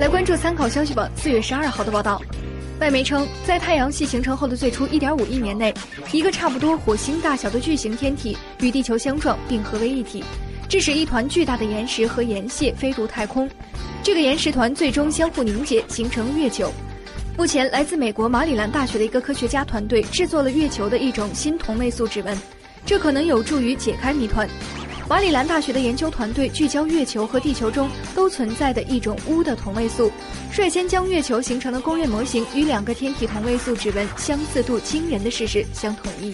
来关注参考消息网四月十二号的报道。外媒称，在太阳系形成后的最初1.5亿年内，一个差不多火星大小的巨型天体与地球相撞并合为一体，致使一团巨大的岩石和岩屑飞入太空。这个岩石团最终相互凝结，形成月球。目前，来自美国马里兰大学的一个科学家团队制作了月球的一种新同位素指纹，这可能有助于解开谜团。马里兰大学的研究团队聚焦月球和地球中都存在的一种钨的同位素，率先将月球形成的公认模型与两个天体同位素指纹相似度惊人的事实相统一。